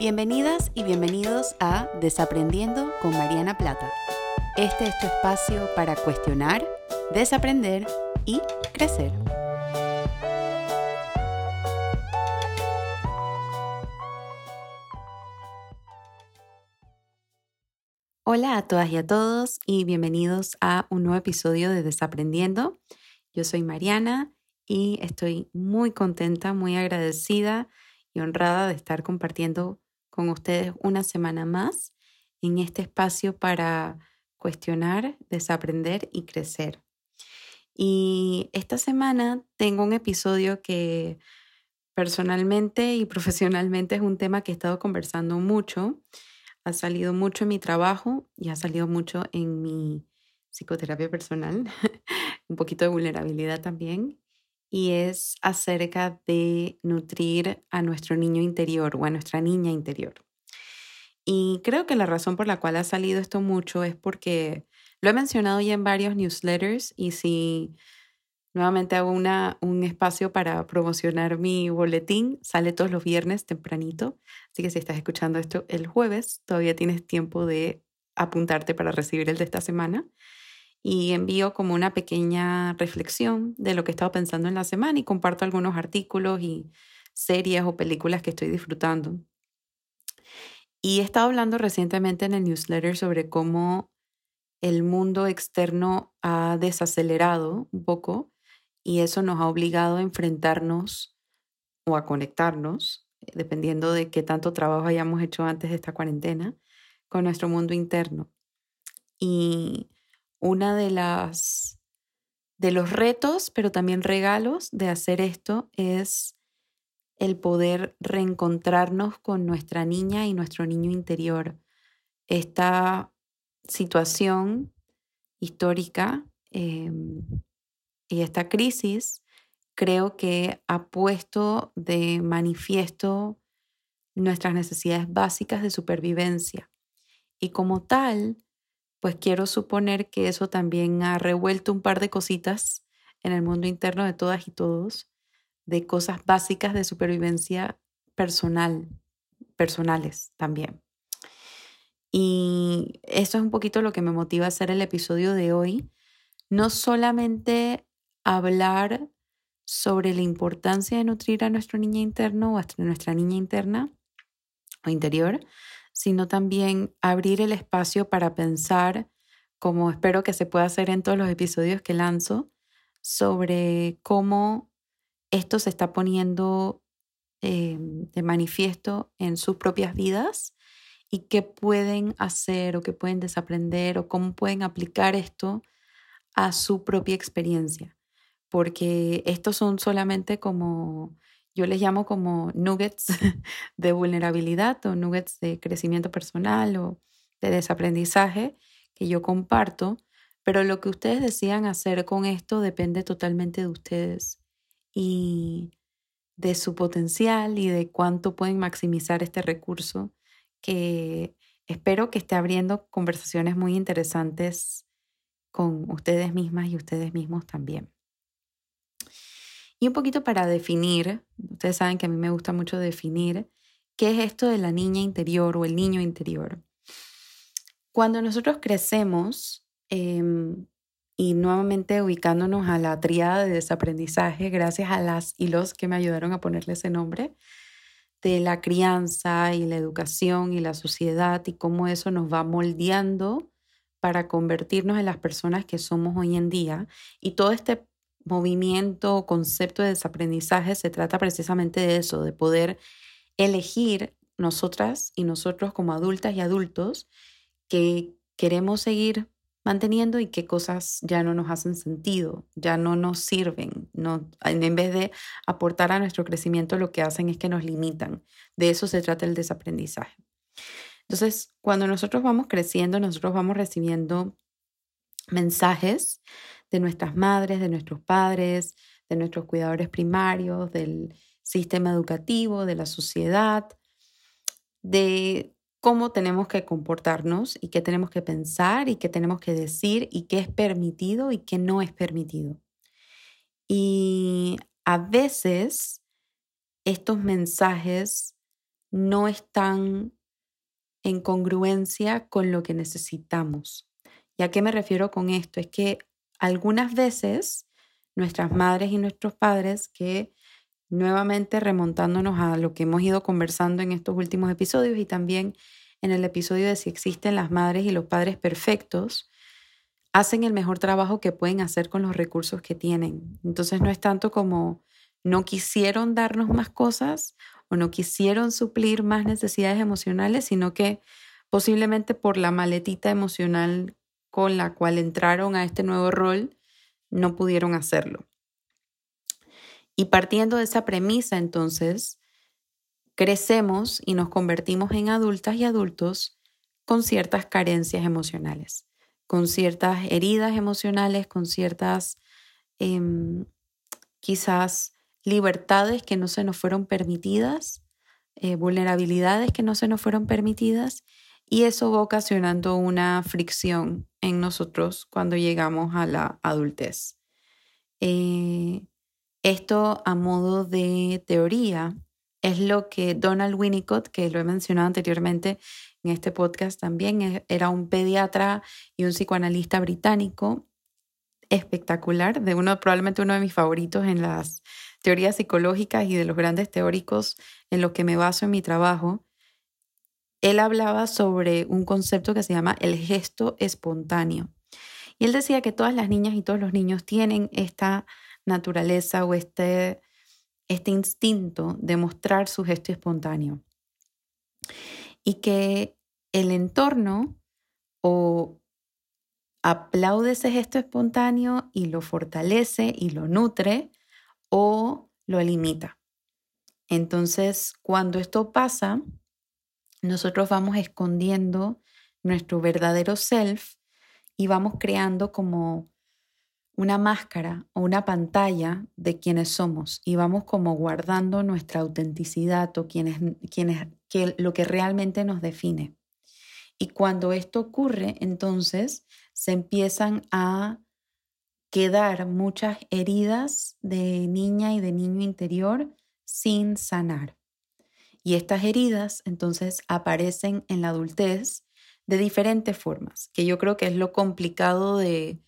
Bienvenidas y bienvenidos a Desaprendiendo con Mariana Plata. Este es tu espacio para cuestionar, desaprender y crecer. Hola a todas y a todos y bienvenidos a un nuevo episodio de Desaprendiendo. Yo soy Mariana y estoy muy contenta, muy agradecida y honrada de estar compartiendo con ustedes una semana más en este espacio para cuestionar, desaprender y crecer. Y esta semana tengo un episodio que personalmente y profesionalmente es un tema que he estado conversando mucho. Ha salido mucho en mi trabajo y ha salido mucho en mi psicoterapia personal, un poquito de vulnerabilidad también y es acerca de nutrir a nuestro niño interior o a nuestra niña interior. Y creo que la razón por la cual ha salido esto mucho es porque lo he mencionado ya en varios newsletters y si nuevamente hago una, un espacio para promocionar mi boletín, sale todos los viernes tempranito, así que si estás escuchando esto el jueves, todavía tienes tiempo de apuntarte para recibir el de esta semana y envío como una pequeña reflexión de lo que he estado pensando en la semana y comparto algunos artículos y series o películas que estoy disfrutando. Y he estado hablando recientemente en el newsletter sobre cómo el mundo externo ha desacelerado un poco y eso nos ha obligado a enfrentarnos o a conectarnos, dependiendo de qué tanto trabajo hayamos hecho antes de esta cuarentena, con nuestro mundo interno. Y una de las de los retos, pero también regalos de hacer esto es el poder reencontrarnos con nuestra niña y nuestro niño interior. Esta situación histórica em, y esta crisis creo que ha puesto de manifiesto nuestras necesidades básicas de supervivencia. Y como tal, pues quiero suponer que eso también ha revuelto un par de cositas en el mundo interno de todas y todos, de cosas básicas de supervivencia personal, personales también. Y eso es un poquito lo que me motiva a hacer el episodio de hoy. No solamente hablar sobre la importancia de nutrir a nuestro niño interno o a nuestra niña interna o interior, sino también abrir el espacio para pensar, como espero que se pueda hacer en todos los episodios que lanzo, sobre cómo esto se está poniendo em, de manifiesto en sus propias vidas y qué pueden hacer o qué pueden desaprender o cómo pueden aplicar esto a su propia experiencia. Porque estos son solamente como yo les llamo como nuggets de vulnerabilidad o nuggets de crecimiento personal o de desaprendizaje que yo comparto, pero lo que ustedes decidan hacer con esto depende totalmente de ustedes y de su potencial y de cuánto pueden maximizar este recurso que espero que esté abriendo conversaciones muy interesantes con ustedes mismas y ustedes mismos también. Y un poquito para definir, ustedes saben que a mí me gusta mucho definir qué es esto de la niña interior o el niño interior. Cuando nosotros crecemos, em, y nuevamente ubicándonos a la triada de desaprendizaje, gracias a las y los que me ayudaron a ponerle ese nombre, de la crianza y la educación y la sociedad y cómo eso nos va moldeando para convertirnos en las personas que somos hoy en día. Y todo este movimiento concepto de desaprendizaje se trata precisamente de eso, de poder elegir nosotras y nosotros como adultas y adultos que queremos seguir manteniendo y qué cosas ya no nos hacen sentido, ya no nos sirven, no, en vez de aportar a nuestro crecimiento lo que hacen es que nos limitan. De eso se trata el desaprendizaje. Entonces, cuando nosotros vamos creciendo, nosotros vamos recibiendo mensajes de nuestras madres, de nuestros padres, de nuestros cuidadores primarios, del sistema educativo, de la sociedad, de cómo tenemos que comportarnos y qué tenemos que pensar y qué tenemos que decir y qué es permitido y qué no es permitido. Y a veces estos mensajes no están en congruencia con lo que necesitamos. ¿Y a qué me refiero con esto? Es que algunas veces nuestras madres y nuestros padres, que nuevamente remontándonos a lo que hemos ido conversando en estos últimos episodios y también en el episodio de si existen las madres y los padres perfectos, hacen el mejor trabajo que pueden hacer con los recursos que tienen. Entonces no es tanto como no quisieron darnos más cosas o no quisieron suplir más necesidades emocionales, sino que posiblemente por la maletita emocional con la cual entraron a este nuevo rol, no pudieron hacerlo. Y partiendo de esa premisa, entonces, crecemos y nos convertimos en adultas y adultos con ciertas carencias emocionales, con ciertas heridas emocionales, con ciertas em, quizás libertades que no se nos fueron permitidas, eh, vulnerabilidades que no se nos fueron permitidas y eso va ocasionando una fricción en nosotros cuando llegamos a la adultez. Eh, esto a modo de teoría es lo que Donald Winnicott, que lo he mencionado anteriormente en este podcast también, era un pediatra y un psicoanalista británico espectacular, de uno probablemente uno de mis favoritos en las teorías psicológicas y de los grandes teóricos en los que me baso en mi trabajo. Él hablaba sobre un concepto que se llama el gesto espontáneo. Y él decía que todas las niñas y todos los niños tienen esta naturaleza o este este instinto de mostrar su gesto espontáneo. Y que el entorno o aplaude ese gesto espontáneo y lo fortalece y lo nutre o lo limita. Entonces, cuando esto pasa, nosotros vamos escondiendo nuestro verdadero self y vamos creando como una máscara o una pantalla de quienes somos y vamos como guardando nuestra autenticidad o quienes, quienes, que, lo que realmente nos define. Y cuando esto ocurre, entonces se empiezan a quedar muchas heridas de niña y de niño interior sin sanar. Y estas heridas entonces aparecen en la adultez de diferentes formas, que yo creo que es lo complicado de,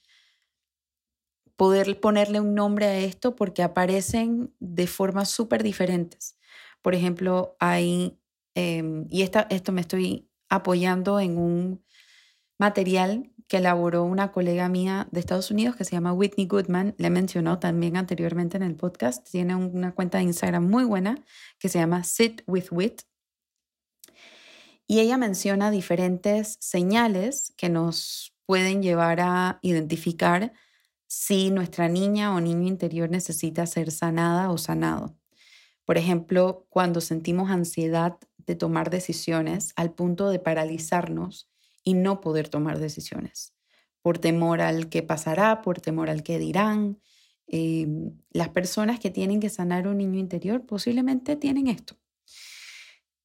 poder ponerle un nombre a esto porque aparecen de formas súper diferentes. Por ejemplo, hay, em, y esta, esto me estoy apoyando en un material que elaboró una colega mía de Estados Unidos que se llama Whitney Goodman, le mencionó también anteriormente en el podcast, tiene una cuenta de Instagram muy buena que se llama Sit with Wit. Y ella menciona diferentes señales que nos pueden llevar a identificar si nuestra niña o niño interior necesita ser sanada o sanado. Por ejemplo, cuando sentimos ansiedad de tomar decisiones al punto de paralizarnos y no poder tomar decisiones, por temor al que pasará, por temor al que dirán. Em, las personas que tienen que sanar un niño interior posiblemente tienen esto.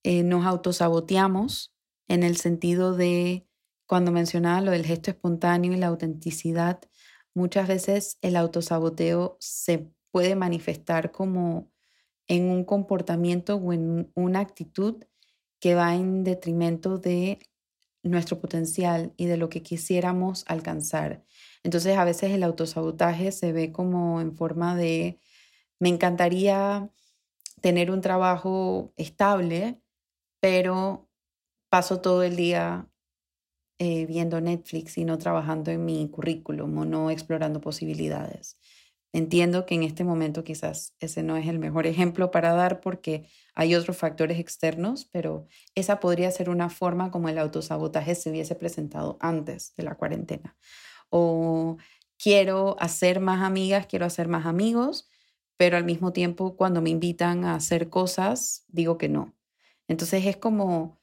Eh, nos autosaboteamos en el sentido de, cuando mencionaba lo del gesto espontáneo y la autenticidad, muchas veces el autosaboteo se puede manifestar como en un comportamiento o en una actitud que va en detrimento de nuestro potencial y de lo que quisiéramos alcanzar. Entonces a veces el autosabotaje se ve como en forma de, me encantaría tener un trabajo estable, pero paso todo el día eh, viendo Netflix y no trabajando en mi currículum o no explorando posibilidades. Entiendo que en este momento quizás ese no es el mejor ejemplo para dar porque hay otros factores externos, pero esa podría ser una forma como el autosabotaje se hubiese presentado antes de la cuarentena. O quiero hacer más amigas, quiero hacer más amigos, pero al mismo tiempo cuando me invitan a hacer cosas, digo que no. Entonces es como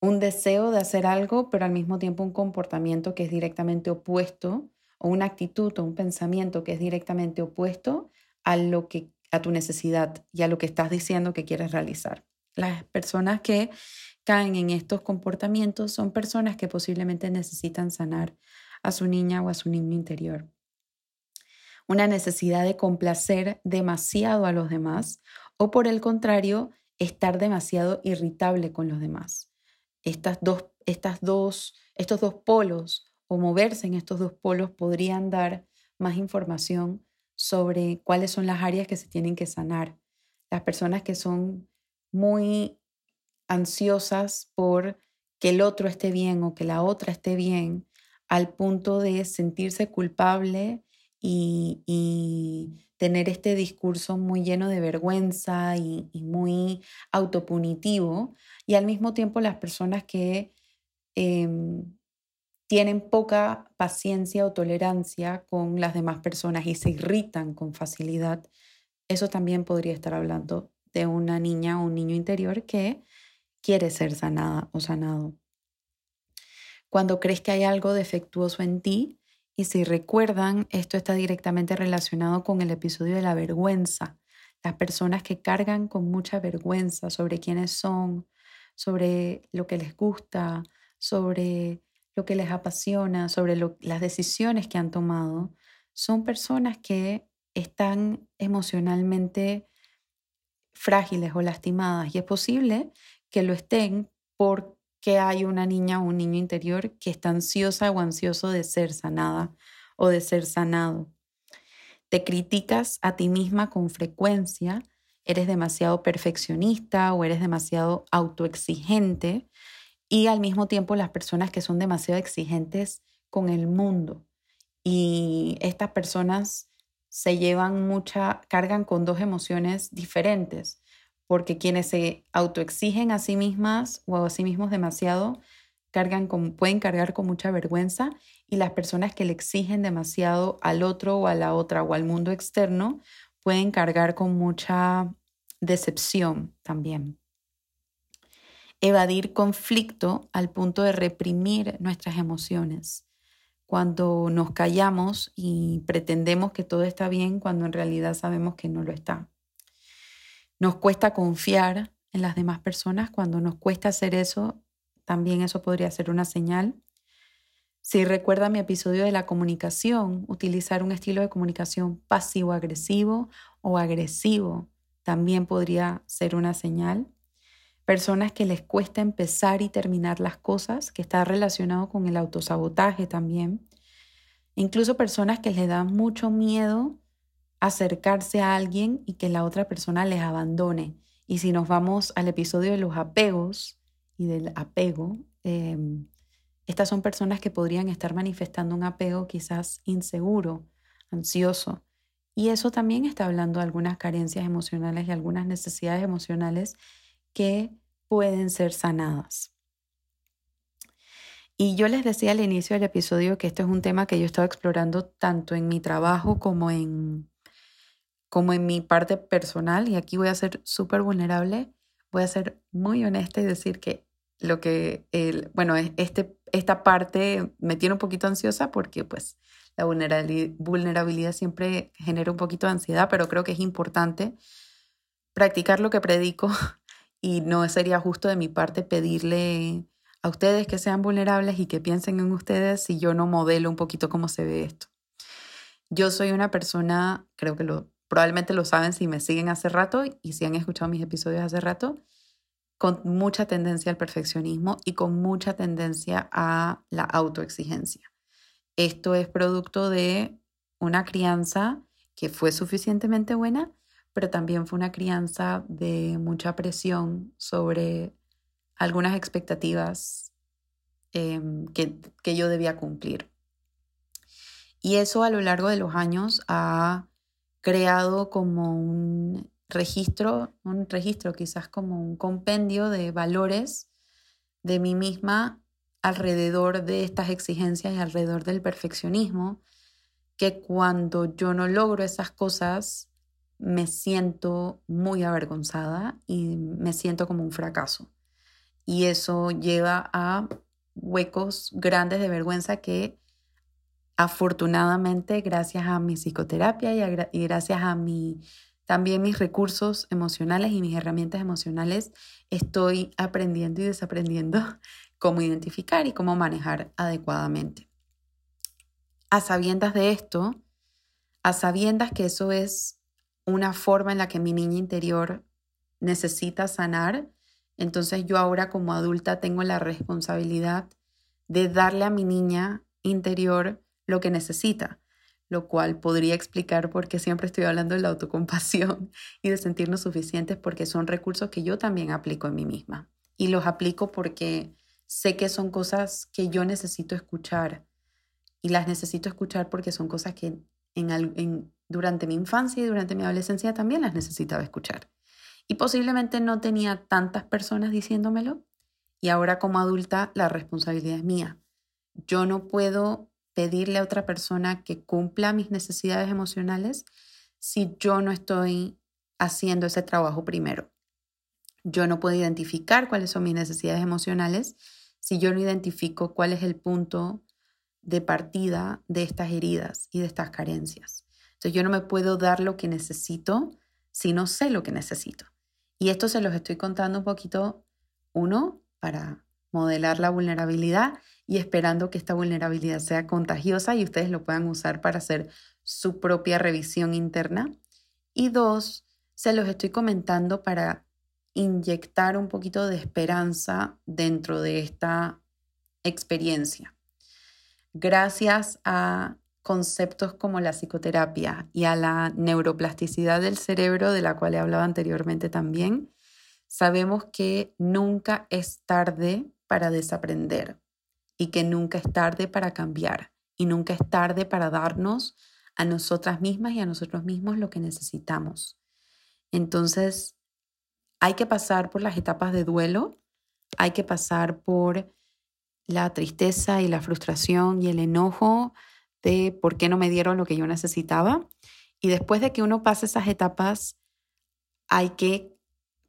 un deseo de hacer algo, pero al mismo tiempo un comportamiento que es directamente opuesto, o una actitud o un pensamiento que es directamente opuesto a lo que a tu necesidad y a lo que estás diciendo que quieres realizar. Las personas que caen en estos comportamientos son personas que posiblemente necesitan sanar a su niña o a su niño interior. Una necesidad de complacer demasiado a los demás o por el contrario, estar demasiado irritable con los demás. Estas dos, estas dos, estos dos polos o moverse en estos dos polos podrían dar más información sobre cuáles son las áreas que se tienen que sanar. Las personas que son muy ansiosas por que el otro esté bien o que la otra esté bien, al punto de sentirse culpable y, tener este discurso muy lleno de vergüenza y, muy autopunitivo, y al mismo tiempo las personas que em, tienen poca paciencia o tolerancia con las demás personas y se irritan con facilidad, eso también podría estar hablando de una niña o un niño interior que quiere ser sanada o sanado. Cuando crees que hay algo defectuoso en ti, y si recuerdan, esto está directamente relacionado con el episodio de la vergüenza. Las personas que cargan con mucha vergüenza sobre quiénes son, sobre lo que les gusta, sobre lo que les apasiona, sobre las decisiones que han tomado, son personas que están emocionalmente frágiles o lastimadas y es posible que lo estén porque hay una niña o un niño interior que está ansiosa o ansioso de ser sanada o de ser sanado. Te criticas a ti misma con frecuencia, eres demasiado perfeccionista o eres demasiado autoexigente y al mismo tiempo las personas que son demasiado exigentes con el mundo. Y estas personas se llevan mucha, cargan con dos emociones diferentes, porque quienes se autoexigen a sí mismas o a sí mismos demasiado, cargan pueden cargar con mucha vergüenza y las personas que le exigen demasiado al otro o a la otra o al mundo externo pueden cargar con mucha decepción también evadir conflicto al punto de reprimir nuestras emociones. Cuando nos callamos y pretendemos que todo está bien cuando en realidad sabemos que no lo está. Nos cuesta confiar en las demás personas. Cuando nos cuesta hacer eso, también eso podría ser una señal. Si recuerda mi episodio de la comunicación, utilizar un estilo de comunicación pasivo-agresivo o agresivo también podría ser una señal personas que les cuesta empezar y terminar las cosas, que está relacionado con el autosabotaje también. Incluso personas que les da mucho miedo acercarse a alguien y que la otra persona les abandone. Y si nos vamos al episodio de los apegos y del apego, em, estas son personas que podrían estar manifestando un apego quizás inseguro, ansioso. Y eso también está hablando de algunas carencias emocionales y algunas necesidades emocionales que pueden ser sanadas. Y yo les decía al inicio del episodio que este es un tema que yo he estado explorando tanto en mi trabajo como en, como en mi parte personal. Y aquí voy a ser súper vulnerable, voy a ser muy honesta y decir que lo que, el, bueno, este, esta parte me tiene un poquito ansiosa porque pues la vulnerabilidad siempre genera un poquito de ansiedad, pero creo que es importante practicar lo que predico y no sería justo de mi parte pedirle a ustedes que sean vulnerables y que piensen en ustedes si yo no modelo un poquito cómo se ve esto. Yo soy una persona, creo que lo, probablemente lo saben si me siguen hace rato y si han escuchado mis episodios hace rato, con mucha tendencia al perfeccionismo y con mucha tendencia a la autoexigencia. Esto es producto de una crianza que fue suficientemente buena, pero también fue una crianza de mucha presión sobre algunas expectativas em, que, que yo debía cumplir. Y eso a lo largo de los años ha creado como un registro, un registro quizás como un compendio de valores de mí misma alrededor de estas exigencias y alrededor del perfeccionismo, que cuando yo no logro esas cosas, me siento muy avergonzada y me siento como un fracaso. Y eso lleva a huecos grandes de vergüenza que afortunadamente gracias a mi psicoterapia y, gracias a mi, también mis recursos emocionales y mis herramientas emocionales, estoy aprendiendo y desaprendiendo cómo identificar y cómo manejar adecuadamente. A sabiendas de esto, a sabiendas que eso es una forma en la que mi niña interior necesita sanar. Entonces yo ahora como adulta tengo la responsabilidad de darle a mi niña interior lo que necesita, lo cual podría explicar por qué siempre estoy hablando de la autocompasión y de sentirnos suficientes porque son recursos que yo también aplico en mí misma. Y los aplico porque sé que son cosas que yo necesito escuchar y las necesito escuchar porque son cosas que en, durante mi infancia y durante mi adolescencia también las necesitaba escuchar. Y posiblemente no tenía tantas personas diciéndomelo y ahora como adulta la responsabilidad es mía. Yo no puedo pedirle a otra persona que cumpla mis necesidades emocionales si yo no estoy haciendo ese trabajo primero. Yo no puedo identificar cuáles son mis necesidades emocionales si yo no identifico cuál es el punto de partida de estas heridas y de estas carencias. Entonces yo no me puedo dar lo que necesito si no sé lo que necesito. Y esto se los estoy contando un poquito, uno, para modelar la vulnerabilidad y esperando que esta vulnerabilidad sea contagiosa y ustedes lo puedan usar para hacer su propia revisión interna. Y dos, se los estoy comentando para inyectar un poquito de esperanza dentro de esta experiencia gracias a conceptos como la psicoterapia y a la neuroplasticidad del cerebro, de la cual he hablado anteriormente también, sabemos que nunca es tarde para desaprender y que nunca es tarde para cambiar y nunca es tarde para darnos a nosotras mismas y a nosotros mismos lo que necesitamos. Entonces, hay que pasar por las etapas de duelo, hay que pasar por la tristeza y la frustración y el enojo de por qué no me dieron lo que yo necesitaba. Y después de que uno pase esas etapas, hay que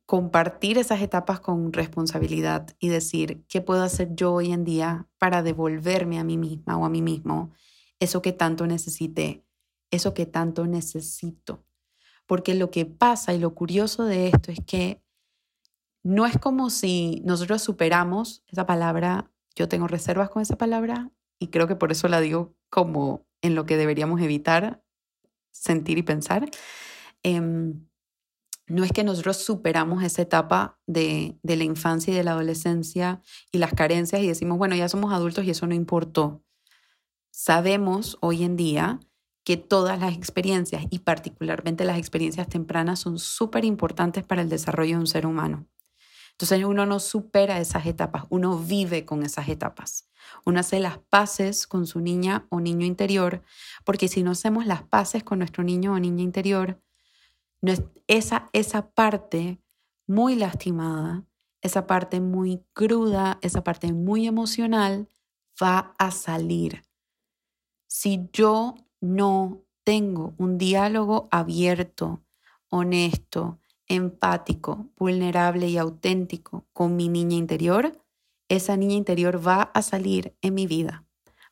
compartir esas etapas con responsabilidad y decir, ¿qué puedo hacer yo hoy en día para devolverme a mí misma o a mí mismo eso que tanto necesité, eso que tanto necesito? Porque lo que pasa y lo curioso de esto es que no es como si nosotros superamos, esa palabra yo tengo reservas con esa palabra y creo que por eso la digo como en lo que deberíamos evitar sentir y pensar. Em, no es que nosotros superamos esa etapa de, de, la infancia y de la adolescencia y las carencias y decimos, bueno, ya somos adultos y eso no importó. Sabemos hoy en día que todas las experiencias y particularmente las experiencias tempranas son súper importantes para el desarrollo de un ser humano. Entonces uno no supera esas etapas, uno vive con esas etapas. Uno hace las paces con su niña o niño interior, porque si no hacemos las paces con nuestro niño o niña interior, esa, esa parte muy lastimada, esa parte muy cruda, esa parte muy emocional, va a salir. Si yo no tengo un diálogo abierto, honesto, empático, vulnerable y auténtico con mi niña interior, esa niña interior va a salir en mi vida,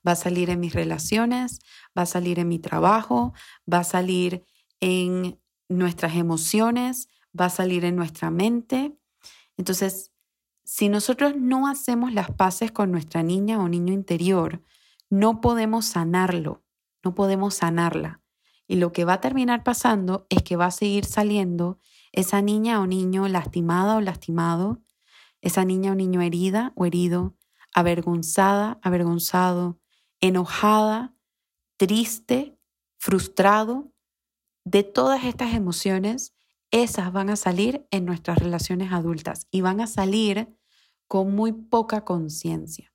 va a salir en mis relaciones, va a salir en mi trabajo, va a salir en nuestras emociones, va a salir en nuestra mente. Entonces, si nosotros no hacemos las paces con nuestra niña o niño interior, no podemos sanarlo, no podemos sanarla. Y lo que va a terminar pasando es que va a seguir saliendo esa niña o niño lastimada o lastimado, esa niña o niño herida o herido, avergonzada, avergonzado, enojada, triste, frustrado, de todas estas emociones, esas van a salir en nuestras relaciones adultas y van a salir con muy poca conciencia.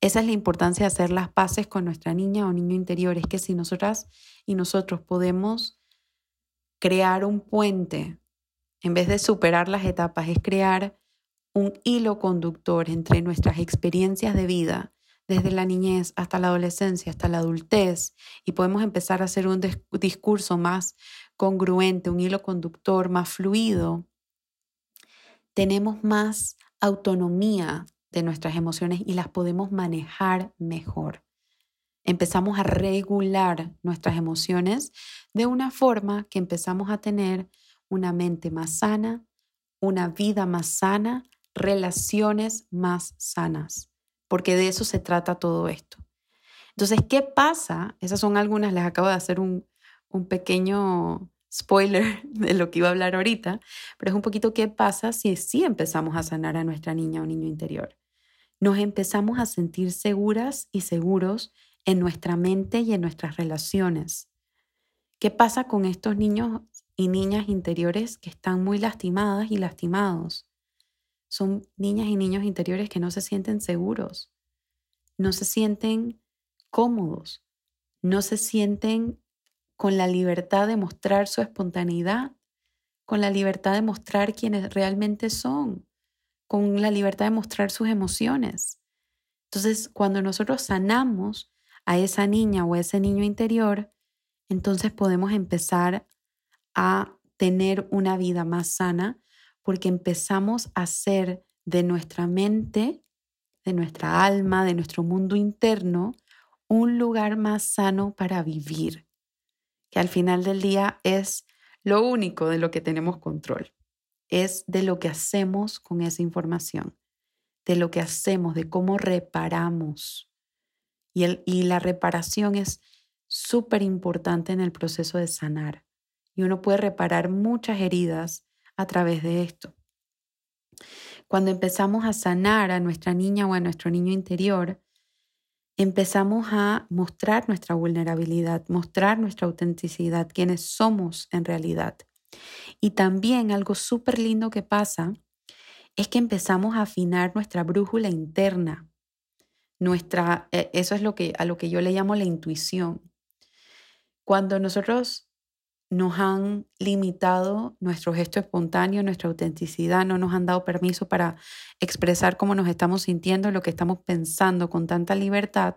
Esa es la importancia de hacer las paces con nuestra niña o niño interior, es que si nosotras y nosotros podemos crear un puente en vez de superar las etapas, es crear un hilo conductor entre nuestras experiencias de vida, desde la niñez hasta la adolescencia, hasta la adultez, y podemos empezar a hacer un discurso más congruente, un hilo conductor más fluido, tenemos más autonomía de nuestras emociones y las podemos manejar mejor. Empezamos a regular nuestras emociones de una forma que empezamos a tener una mente más sana, una vida más sana, relaciones más sanas, porque de eso se trata todo esto. Entonces, ¿qué pasa? Esas son algunas, les acabo de hacer un, un pequeño spoiler de lo que iba a hablar ahorita, pero es un poquito qué pasa si sí empezamos a sanar a nuestra niña o niño interior. Nos empezamos a sentir seguras y seguros en nuestra mente y en nuestras relaciones. ¿Qué pasa con estos niños y niñas interiores que están muy lastimadas y lastimados? Son niñas y niños interiores que no se sienten seguros, no se sienten cómodos, no se sienten con la libertad de mostrar su espontaneidad, con la libertad de mostrar quienes realmente son, con la libertad de mostrar sus emociones. Entonces, cuando nosotros sanamos a esa niña o ese niño interior, entonces podemos empezar a tener una vida más sana porque empezamos a hacer de nuestra mente, de nuestra alma, de nuestro mundo interno, un lugar más sano para vivir, que al final del día es lo único de lo que tenemos control, es de lo que hacemos con esa información, de lo que hacemos, de cómo reparamos. Y, el, y la reparación es súper importante en el proceso de sanar. Y uno puede reparar muchas heridas a través de esto. Cuando empezamos a sanar a nuestra niña o a nuestro niño interior, empezamos a mostrar nuestra vulnerabilidad, mostrar nuestra autenticidad, quienes somos en realidad. Y también algo súper lindo que pasa es que empezamos a afinar nuestra brújula interna. Nuestra, e, eso es lo que, a lo que yo le llamo la intuición. Cuando nosotros nos han limitado nuestro gesto espontáneo, nuestra autenticidad, no nos han dado permiso para expresar cómo nos estamos sintiendo, lo que estamos pensando con tanta libertad,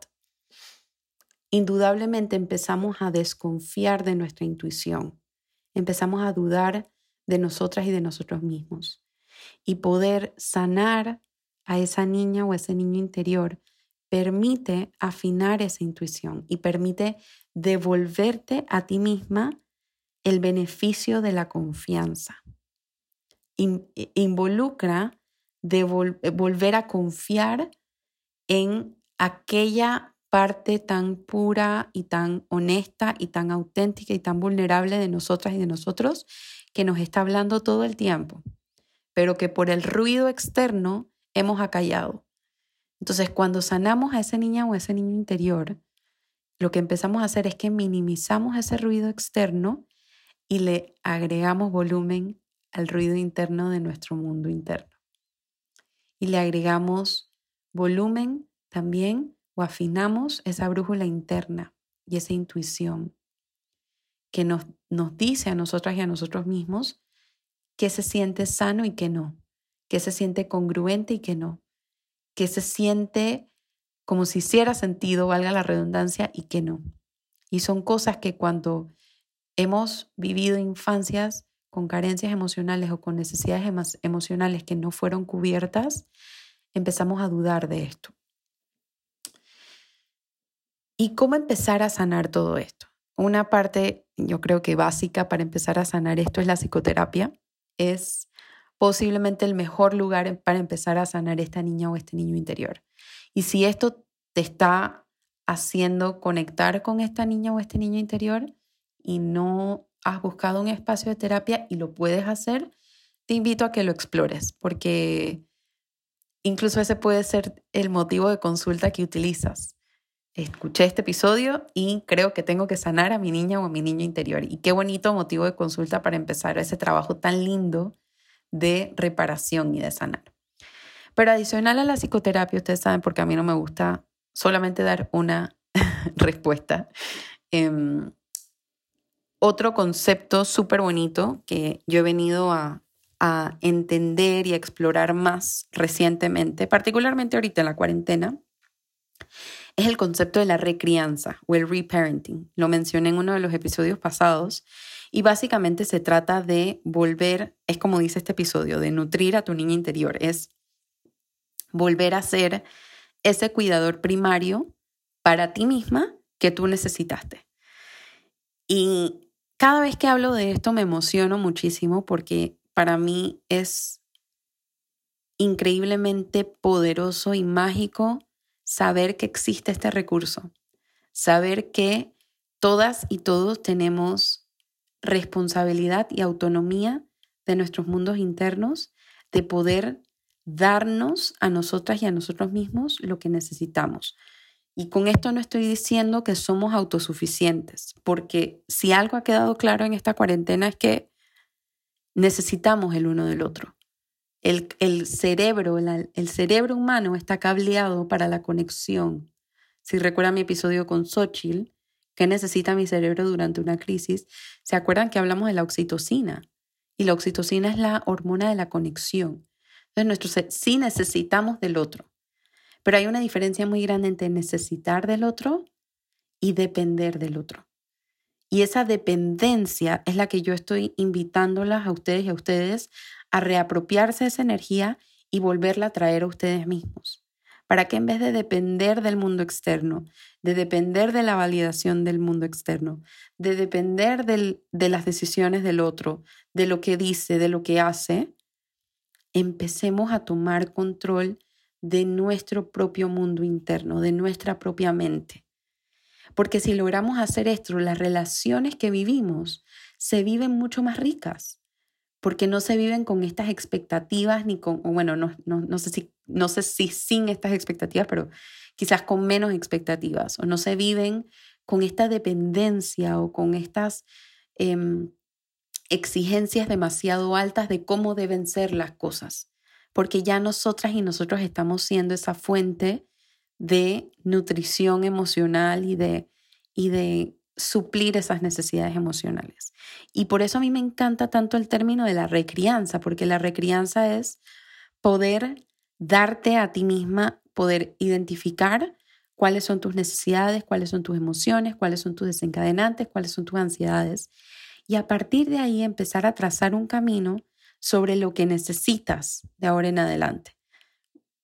indudablemente empezamos a desconfiar de nuestra intuición, empezamos a dudar de nosotras y de nosotros mismos. Y poder sanar a esa niña o ese niño interior permite afinar esa intuición y permite devolverte a ti misma el beneficio de la confianza. involucra de eh, volver a confiar en aquella parte tan pura y tan honesta y tan auténtica y tan vulnerable de nosotras y de nosotros que nos está hablando todo el tiempo, pero que por el ruido externo hemos acallado. Entonces, cuando sanamos a esa niña o ese niño interior, lo que empezamos a hacer es que minimizamos ese ruido externo y le agregamos volumen al ruido interno de nuestro mundo interno. Y le agregamos volumen también o afinamos esa brújula interna y esa intuición que nos, nos dice a nosotras y a nosotros mismos que se siente sano y que no, que se siente congruente y que no, que se siente como si hiciera sentido, valga la redundancia, y que no. Y son cosas que cuando hemos vivido infancias con carencias emocionales o con necesidades emocionales que no fueron cubiertas, empezamos a dudar de esto. ¿Y cómo empezar a sanar todo esto? Una parte, yo creo que básica para empezar a sanar esto es la psicoterapia. Es posiblemente el mejor lugar para empezar a sanar esta niña o este niño interior. Y si esto te está haciendo conectar con esta niña o este niño interior y no has buscado un espacio de terapia y lo puedes hacer, te invito a que lo explores porque incluso ese puede ser el motivo de consulta que utilizas. Escuché este episodio y creo que tengo que sanar a mi niña o a mi niño interior. Y qué bonito motivo de consulta para empezar ese trabajo tan lindo de reparación y de sanar. Pero adicional a la psicoterapia, ustedes saben, porque a mí no me gusta solamente dar una respuesta. Em, otro concepto súper bonito que yo he venido a, a entender y a explorar más recientemente, particularmente ahorita en la cuarentena, es el concepto de la recrianza o el reparenting. Lo mencioné en uno de los episodios pasados y básicamente se trata de volver, es como dice este episodio, de nutrir a tu niña interior, es volver a ser ese cuidador primario para ti misma que tú necesitaste. Y cada vez que hablo de esto me emociono muchísimo porque para mí es increíblemente poderoso y mágico saber que existe este recurso, saber que todas y todos tenemos responsabilidad y autonomía de nuestros mundos internos, de poder darnos a nosotras y a nosotros mismos lo que necesitamos. Y con esto no estoy diciendo que somos autosuficientes, porque si algo ha quedado claro en esta cuarentena es que necesitamos el uno del otro. El, cerebro, el cerebro humano está cableado para la conexión. Si recuerdan mi episodio con Xochitl, ¿qué necesita mi cerebro durante una crisis? ¿Se acuerdan que hablamos de la oxitocina? Y la oxitocina es la hormona de la conexión. Entonces, nuestro, sí necesitamos del otro. Pero hay una diferencia muy grande entre necesitar del otro y depender del otro. Y esa dependencia es la que yo estoy invitándolas a ustedes y a ustedes a reapropiarse esa energía y volverla a traer a ustedes mismos. Para que en vez de depender del mundo externo, de depender de la validación del mundo externo, de depender de las decisiones del otro, de lo que dice, de lo que hace, empecemos a tomar control de nuestro propio mundo interno, de nuestra propia mente. Porque si logramos hacer esto, las relaciones que vivimos se viven mucho más ricas, porque no se viven con estas expectativas ni con, bueno, no, no, sé si, no sé si sin estas expectativas, pero quizás con menos expectativas, o no se viven con esta dependencia o con estas em, exigencias demasiado altas de cómo deben ser las cosas porque ya nosotras y nosotros estamos siendo esa fuente de nutrición emocional y de, y de suplir esas necesidades emocionales. Y por eso a mí me encanta tanto el término de la recrianza, porque la recrianza es poder darte a ti misma, poder identificar cuáles son tus necesidades, cuáles son tus emociones, cuáles son tus desencadenantes, cuáles son tus ansiedades. Y a partir de ahí empezar a trazar un camino sobre lo que necesitas de ahora en adelante.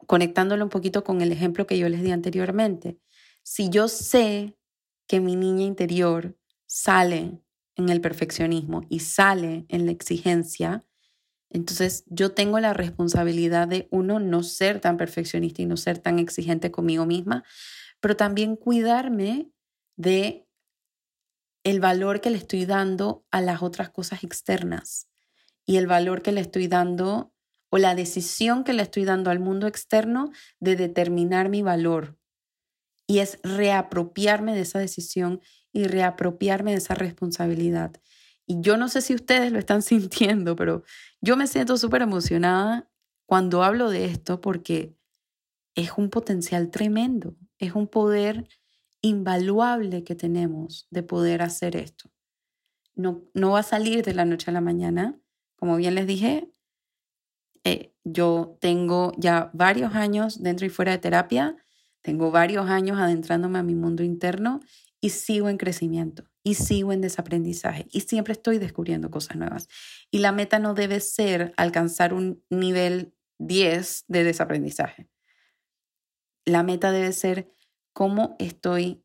Conectándolo un poquito con el ejemplo que yo les di anteriormente. Si yo sé que mi niña interior sale en el perfeccionismo y sale en la exigencia, entonces yo tengo la responsabilidad de, uno, no ser tan perfeccionista y no ser tan exigente conmigo misma, pero también cuidarme de el valor que le estoy dando a las otras cosas externas y el valor que le estoy dando o la decisión que le estoy dando al mundo externo de determinar mi valor. Y es reapropiarme de esa decisión y reapropiarme de esa responsabilidad. Y yo no sé si ustedes lo están sintiendo, pero yo me siento súper emocionada cuando hablo de esto porque es un potencial tremendo, es un poder invaluable que tenemos de poder hacer esto. No, no va a salir de la noche a la mañana, como bien les dije, eh, yo tengo ya varios años dentro y fuera de terapia, tengo varios años adentrándome a mi mundo interno y sigo en crecimiento y sigo en desaprendizaje y siempre estoy descubriendo cosas nuevas. Y la meta no debe ser alcanzar un nivel 10 de desaprendizaje. La meta debe ser cómo estoy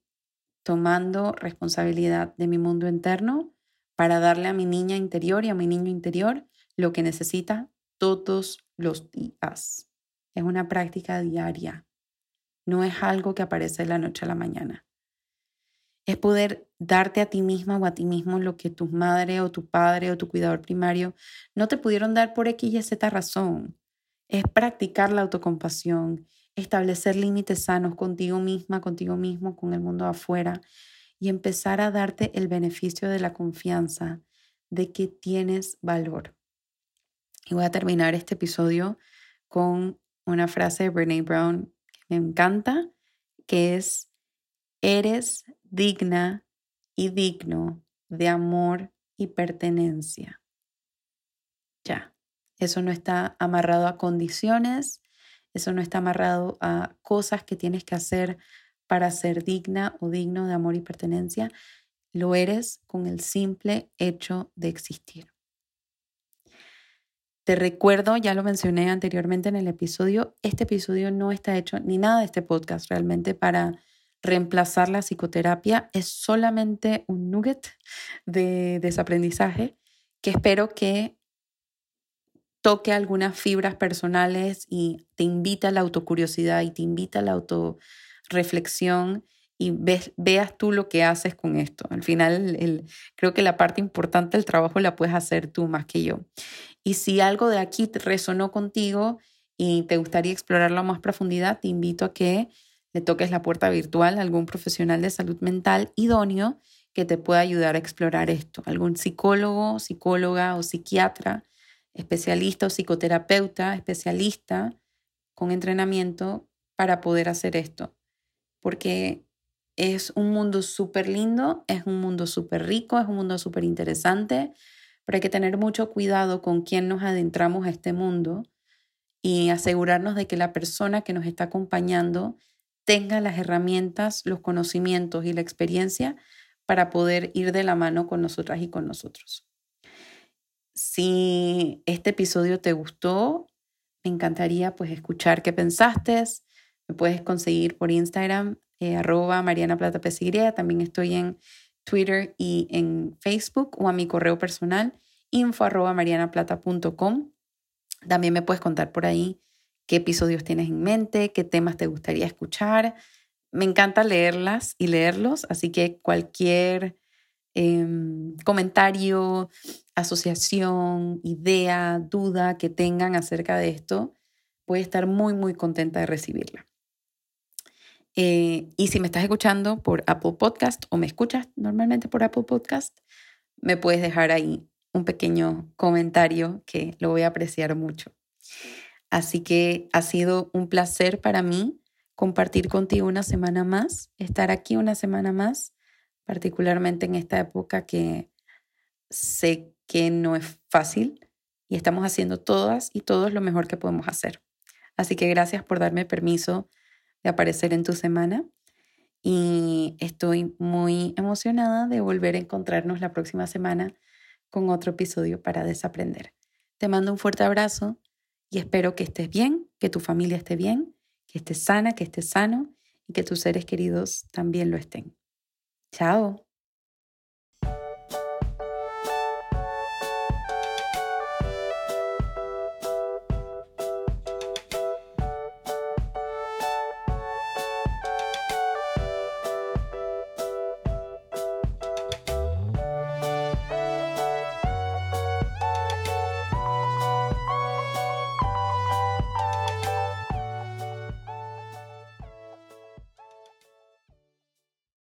tomando responsabilidad de mi mundo interno para darle a mi niña interior y a mi niño interior lo que necesita todos los días. Es una práctica diaria. No es algo que aparece de la noche a la mañana. Es poder darte a ti misma o a ti mismo lo que tu madre o tu padre o tu cuidador primario no te pudieron dar por X y Z razón. Es practicar la autocompasión, establecer límites sanos contigo misma, contigo mismo, con el mundo afuera y empezar a darte el beneficio de la confianza de que tienes valor. Y voy a terminar este episodio con una frase de Brene Brown que me encanta, que es, eres digna y digno de amor y pertenencia. Ya, eso no está amarrado a condiciones, eso no está amarrado a cosas que tienes que hacer para ser digna o digno de amor y pertenencia, lo eres con el simple hecho de existir. Te recuerdo, ya lo mencioné anteriormente en el episodio, este episodio no está hecho ni nada de este podcast realmente para reemplazar la psicoterapia, es solamente un nugget de desaprendizaje que espero que toque algunas fibras personales y te invita a la autocuriosidad y te invita a la auto reflexión y veas tú lo que haces con esto. Al final, el, creo que la parte importante del trabajo la puedes hacer tú más que yo. Y si algo de aquí te resonó contigo y te gustaría explorarlo a más profundidad, te invito a que le toques la puerta virtual a algún profesional de salud mental idóneo que te pueda ayudar a explorar esto. Algún psicólogo, psicóloga o psiquiatra, especialista o psicoterapeuta, especialista con entrenamiento para poder hacer esto. Porque es un mundo súper lindo, es un mundo súper rico, es un mundo súper interesante, pero hay que tener mucho cuidado con quién nos adentramos a este mundo y asegurarnos de que la persona que nos está acompañando tenga las herramientas, los conocimientos y la experiencia para poder ir de la mano con nosotras y con nosotros. Si este episodio te gustó, me encantaría pues escuchar qué pensaste. Me puedes conseguir por Instagram eh, arroba Mariana Plata También estoy en Twitter y en Facebook o a mi correo personal info arroba marianaplata.com. También me puedes contar por ahí qué episodios tienes en mente, qué temas te gustaría escuchar. Me encanta leerlas y leerlos, así que cualquier em, comentario, asociación, idea, duda que tengan acerca de esto, voy a estar muy, muy contenta de recibirla. Eh, y si me estás escuchando por Apple Podcast o me escuchas normalmente por Apple Podcast, me puedes dejar ahí un pequeño comentario que lo voy a apreciar mucho. Así que ha sido un placer para mí compartir contigo una semana más, estar aquí una semana más, particularmente en esta época que sé que no es fácil y estamos haciendo todas y todos lo mejor que podemos hacer. Así que gracias por darme permiso de aparecer en tu semana y estoy muy emocionada de volver a encontrarnos la próxima semana con otro episodio para desaprender. Te mando un fuerte abrazo y espero que estés bien, que tu familia esté bien, que estés sana, que estés sano y que tus seres queridos también lo estén. Chao.